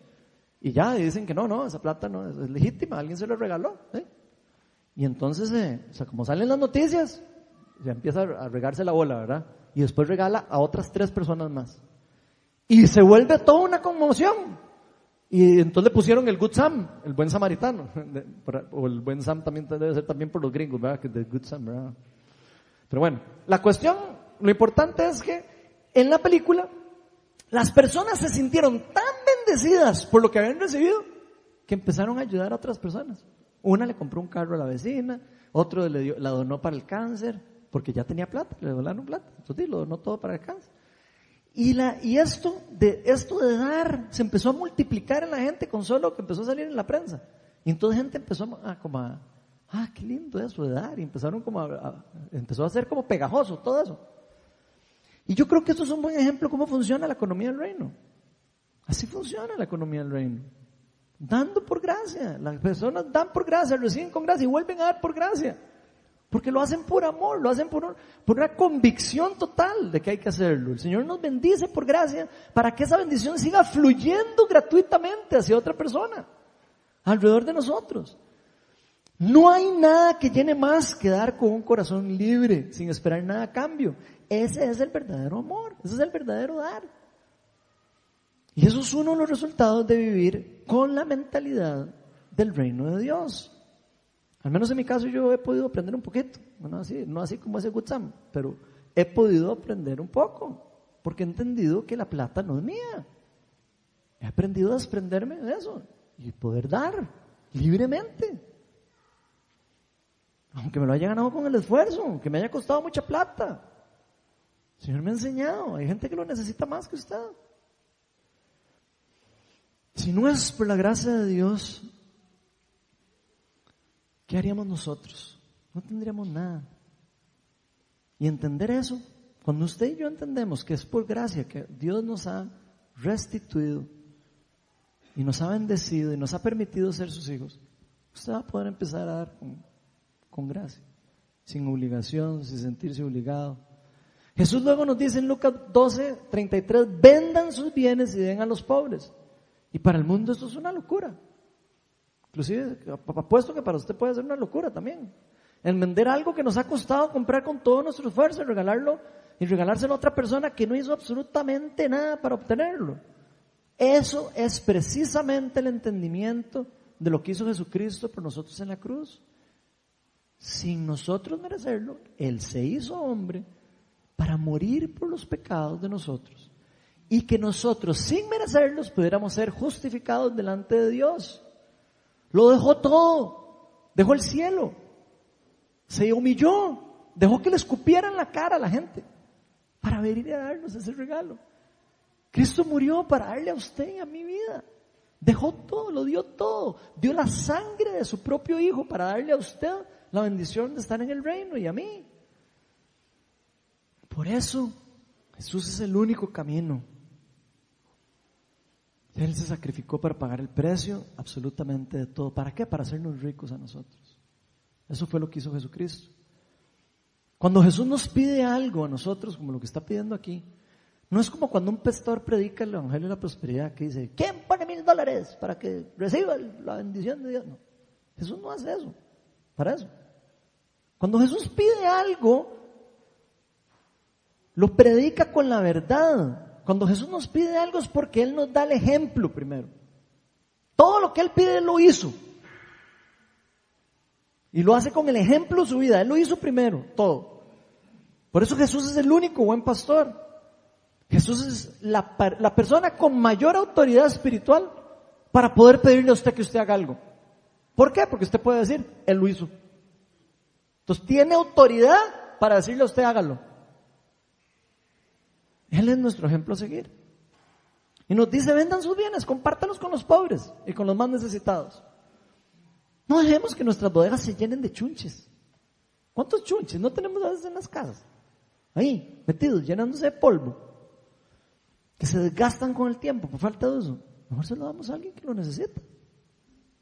Y ya dicen que no, no, esa plata no es, legítima, alguien se lo regaló. ¿eh? Y entonces, eh, o sea, como salen las noticias, ya empieza a regarse la bola, ¿verdad? Y después regala a otras tres personas más. Y se vuelve toda una conmoción. Y entonces le pusieron el Good Sam, el buen samaritano. (laughs) O el buen Sam también debe ser también por los gringos, ¿verdad? Que de Good Sam, ¿verdad? Pero bueno, la cuestión, lo importante es que en la película las personas se sintieron tan bendecidas por lo que habían recibido que empezaron a ayudar a otras personas. Una le compró un carro a la vecina, otro le dio, la donó para el cáncer, porque ya tenía plata, le donaron plata. Entonces lo donó todo para el cáncer. Y, la, y esto, de, esto de dar se empezó a multiplicar en la gente con solo que empezó a salir en la prensa. Y entonces gente empezó a, como a, ah, qué lindo eso de dar. Y empezaron como a, empezó a ser como pegajoso todo eso. Y yo creo que esto es un buen ejemplo de cómo funciona la economía del reino. Así funciona la economía del reino. Dando por gracia. Las personas dan por gracia, reciben con gracia y vuelven a dar por gracia. Porque lo hacen por amor, lo hacen por, por una convicción total de que hay que hacerlo. El Señor nos bendice por gracia para que esa bendición siga fluyendo gratuitamente hacia otra persona, alrededor de nosotros. No hay nada que llene más que dar con un corazón libre, sin esperar nada a cambio. Ese es el verdadero amor, ese es el verdadero dar. Y eso es uno de los resultados de vivir con la mentalidad del reino de Dios. Al menos en mi caso yo he podido aprender un poquito, no así, no así como ese Gutsam, pero he podido aprender un poco, porque he entendido que la plata no es mía. He aprendido a desprenderme de eso y poder dar libremente. Aunque me lo haya ganado con el esfuerzo, que me haya costado mucha plata. Señor me ha enseñado, hay gente que lo necesita más que usted. Si no es por la gracia de Dios, ¿qué haríamos nosotros? No tendríamos nada. Y entender eso, cuando usted y yo entendemos que es por gracia que Dios nos ha restituido y nos ha bendecido y nos ha permitido ser sus hijos, usted va a poder empezar a dar con, gracia, sin obligación, sin sentirse obligado. Jesús luego nos dice en Lucas 12, 33, vendan sus bienes y den a los pobres. Y para el mundo esto es una locura. Inclusive, apuesto que para usted puede ser una locura también. El vender algo que nos ha costado comprar con todo nuestro esfuerzo, regalarlo y regalárselo a otra persona que no hizo absolutamente nada para obtenerlo. Eso es precisamente el entendimiento de lo que hizo Jesucristo por nosotros en la cruz. Sin nosotros merecerlo, Él se hizo hombre para morir por los pecados de nosotros. Y que nosotros, sin merecerlos, pudiéramos ser justificados delante de Dios. Lo dejó todo. Dejó el cielo. Se humilló. Dejó que le escupieran la cara a la gente para venir a darnos ese regalo. Cristo murió para darle a usted y a mi vida. Dejó todo, lo dio todo. Dio la sangre de su propio hijo para darle a usted la bendición de estar en el reino y a mí. Por eso Jesús es el único camino. Él se sacrificó para pagar el precio absolutamente de todo. ¿Para qué? Para hacernos ricos a nosotros. Eso fue lo que hizo Jesucristo. Cuando Jesús nos pide algo a nosotros, como lo que está pidiendo aquí, no es como cuando un pastor predica el Evangelio de la Prosperidad que dice, ¿quién pone mil dólares para que reciba la bendición de Dios? No, Jesús no hace eso, para eso. Cuando Jesús pide algo, lo predica con la verdad, cuando Jesús nos pide algo es porque Él nos da el ejemplo primero. Todo lo que Él pide lo hizo. Y lo hace con el ejemplo de su vida. Él lo hizo primero, todo. Por eso Jesús es el único buen pastor. Jesús es la, la persona con mayor autoridad espiritual para poder pedirle a usted que usted haga algo. ¿Por qué? Porque usted puede decir, Él lo hizo. Entonces tiene autoridad para decirle a usted hágalo. Él es nuestro ejemplo a seguir. Y nos dice, vendan sus bienes, compártalos con los pobres y con los más necesitados. No dejemos que nuestras bodegas se llenen de chunches. ¿Cuántos chunches no tenemos a veces en las casas? Ahí, metidos, llenándose de polvo. Que se desgastan con el tiempo por falta de uso. Mejor se lo damos a alguien que lo necesita.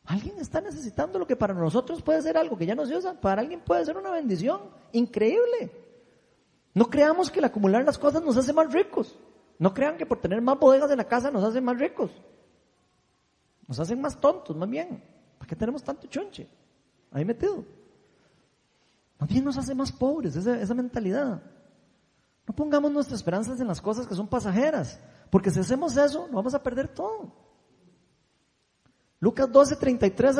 Alguien está necesitando lo que para nosotros puede ser algo que ya no se usa, para alguien puede ser una bendición increíble. No creamos que el acumular las cosas nos hace más ricos. No crean que por tener más bodegas en la casa nos hace más ricos. Nos hacen más tontos, más bien. ¿Para qué tenemos tanto chonche ahí metido? Más bien nos hace más pobres esa, mentalidad. No pongamos nuestras esperanzas en las cosas que son pasajeras, porque si hacemos eso, nos vamos a perder todo. Lucas 12, 33,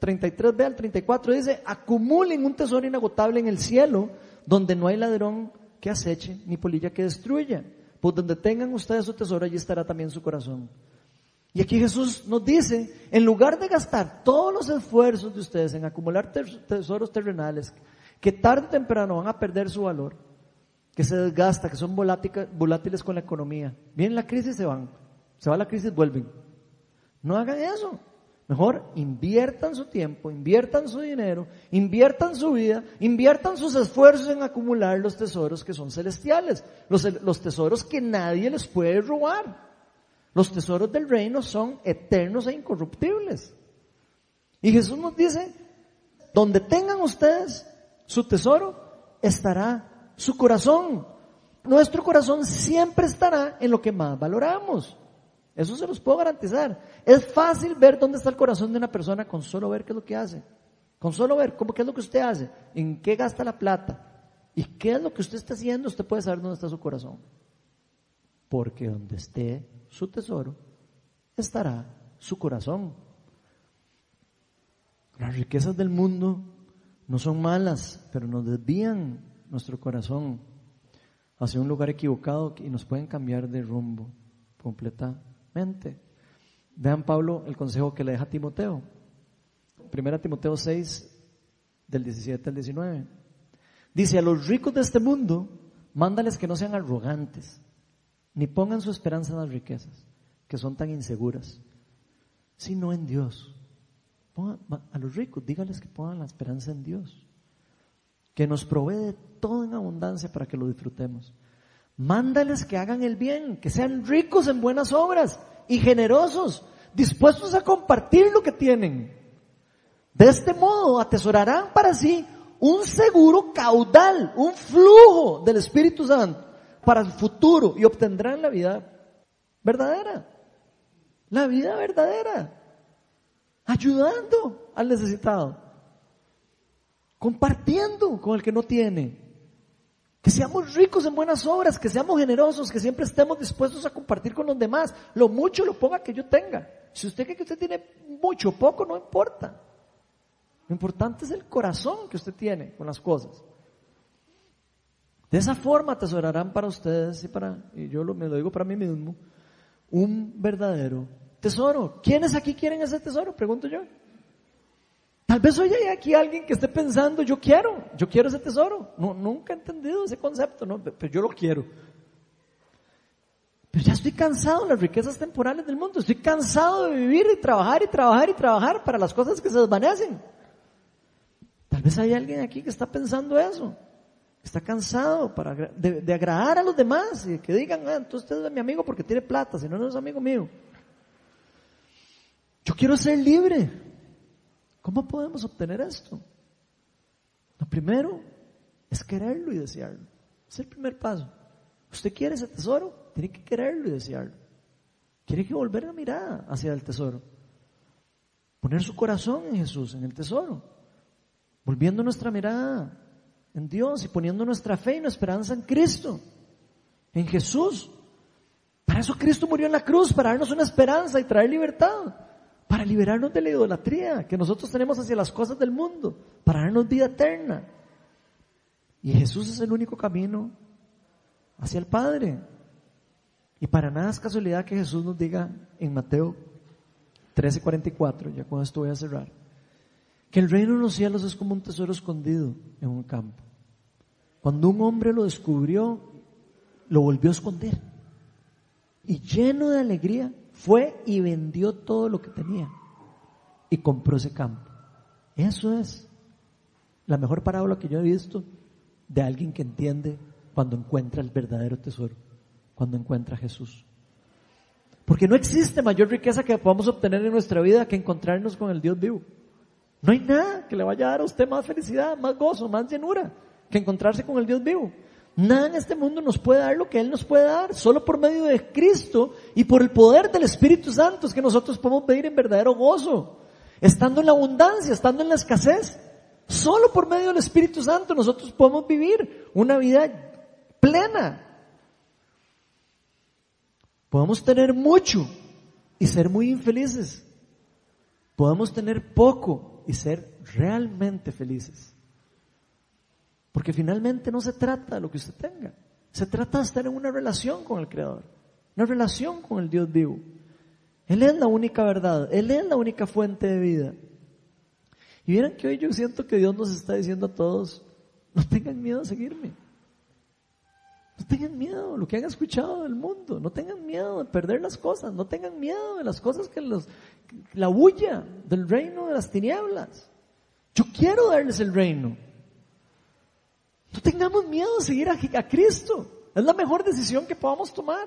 33b al 34 dice, acumulen un tesoro inagotable en el cielo, donde no hay ladrón que aceche, ni polilla que destruya. Pues donde tengan ustedes su tesoro, allí estará también su corazón. Y aquí Jesús nos dice, en lugar de gastar todos los esfuerzos de ustedes en acumular tesoros terrenales, que tarde o temprano van a perder su valor, que se desgasta, que son volátiles con la economía. Viene la crisis, se van. Se va la crisis, vuelven. No hagan eso. Mejor inviertan su tiempo, inviertan su dinero, inviertan su vida, inviertan sus esfuerzos en acumular los tesoros que son celestiales, los, tesoros que nadie les puede robar. Los tesoros del reino son eternos e incorruptibles. Y Jesús nos dice, donde tengan ustedes su tesoro, estará su corazón. Nuestro corazón siempre estará en lo que más valoramos. Eso se los puedo garantizar. Es fácil ver dónde está el corazón de una persona con solo ver qué es lo que hace. Con solo ver cómo qué es lo que usted hace, en qué gasta la plata y qué es lo que usted está haciendo, usted puede saber dónde está su corazón. Porque donde esté su tesoro, estará su corazón. Las riquezas del mundo no son malas, pero nos desvían nuestro corazón hacia un lugar equivocado y nos pueden cambiar de rumbo completamente mente. Vean Pablo el consejo que le deja a Timoteo. Primera Timoteo 6, del 17 al 19. Dice, a los ricos de este mundo, mándales que no sean arrogantes, ni pongan su esperanza en las riquezas, que son tan inseguras, sino en Dios. a los ricos, dígales que pongan la esperanza en Dios, que nos provee todo en abundancia para que lo disfrutemos. Mándales que hagan el bien, que sean ricos en buenas obras y generosos, dispuestos a compartir lo que tienen. De este modo atesorarán para sí un seguro caudal, un flujo del Espíritu Santo para el futuro y obtendrán la vida verdadera. La vida verdadera. Ayudando al necesitado. Compartiendo con el que no tiene. Que seamos ricos en buenas obras, que seamos generosos, que siempre estemos dispuestos a compartir con los demás. Lo mucho, lo ponga que yo tenga. Si usted cree que usted tiene mucho o poco, no importa. Lo importante es el corazón que usted tiene con las cosas. De esa forma atesorarán para ustedes y para, y yo me lo digo para mí mismo, un verdadero tesoro. ¿Quiénes aquí quieren ese tesoro? Pregunto yo. Tal vez hoy hay aquí alguien que esté pensando, yo quiero, yo quiero ese tesoro. No, nunca he entendido ese concepto, ¿no? pero yo lo quiero. Pero ya estoy cansado de las riquezas temporales del mundo. Estoy cansado de vivir y trabajar y trabajar y trabajar para las cosas que se desvanecen. Tal vez hay alguien aquí que está pensando eso. Está cansado para, de, agradar a los demás y que digan, ah, entonces usted es mi amigo porque tiene plata, si no, no es amigo mío. Yo quiero ser libre. ¿Cómo podemos obtener esto? Lo primero es quererlo y desearlo. Es el primer paso. ¿Usted quiere ese tesoro? Tiene que quererlo y desearlo. Tiene que volver la mirada hacia el tesoro. Poner su corazón en Jesús, en el tesoro. Volviendo nuestra mirada en Dios y poniendo nuestra fe y nuestra esperanza en Cristo, en Jesús. Para eso Cristo murió en la cruz, para darnos una esperanza y traer libertad para liberarnos de la idolatría que nosotros tenemos hacia las cosas del mundo, para darnos vida eterna. Y Jesús es el único camino hacia el Padre. Y para nada es casualidad que Jesús nos diga en Mateo 13:44, ya con esto voy a cerrar, que el reino de los cielos es como un tesoro escondido en un campo. Cuando un hombre lo descubrió, lo volvió a esconder. Y lleno de alegría, fue y vendió todo lo que tenía y compró ese campo. Eso es la mejor parábola que yo he visto de alguien que entiende cuando encuentra el verdadero tesoro, cuando encuentra a Jesús. Porque no existe mayor riqueza que podamos obtener en nuestra vida que encontrarnos con el Dios vivo. No hay nada que le vaya a dar a usted más felicidad, más gozo, más llenura que encontrarse con el Dios vivo. Nada en este mundo nos puede dar lo que Él nos puede dar. Solo por medio de Cristo y por el poder del Espíritu Santo es que nosotros podemos vivir en verdadero gozo. Estando en la abundancia, estando en la escasez. Solo por medio del Espíritu Santo nosotros podemos vivir una vida plena. Podemos tener mucho y ser muy infelices. Podemos tener poco y ser realmente felices. Porque finalmente no se trata de lo que usted tenga. Se trata de estar en una relación con el Creador. Una relación con el Dios vivo. Él es la única verdad. Él es la única fuente de vida. Y miren que hoy yo siento que Dios nos está diciendo a todos, no tengan miedo a seguirme. No tengan miedo lo que han escuchado del mundo. No tengan miedo de perder las cosas. No tengan miedo de las cosas que los, la bulla del reino de las tinieblas. Yo quiero darles el reino. No tengamos miedo de seguir a, Cristo. Es la mejor decisión que podamos tomar.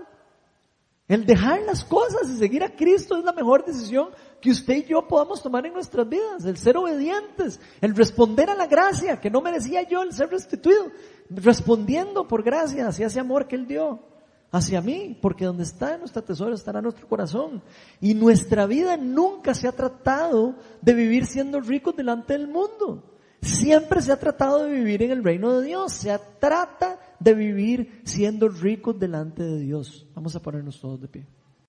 El dejar las cosas y seguir a Cristo es la mejor decisión que usted y yo podamos tomar en nuestras vidas. El ser obedientes, el responder a la gracia que no merecía yo el ser restituido. Respondiendo por gracia hacia ese amor que Él dio hacia mí, porque donde está nuestro tesoro estará nuestro corazón. Y nuestra vida nunca se ha tratado de vivir siendo ricos delante del mundo. Siempre se ha tratado de vivir en el reino de Dios. Se trata de vivir siendo ricos delante de Dios. Vamos a ponernos todos de pie.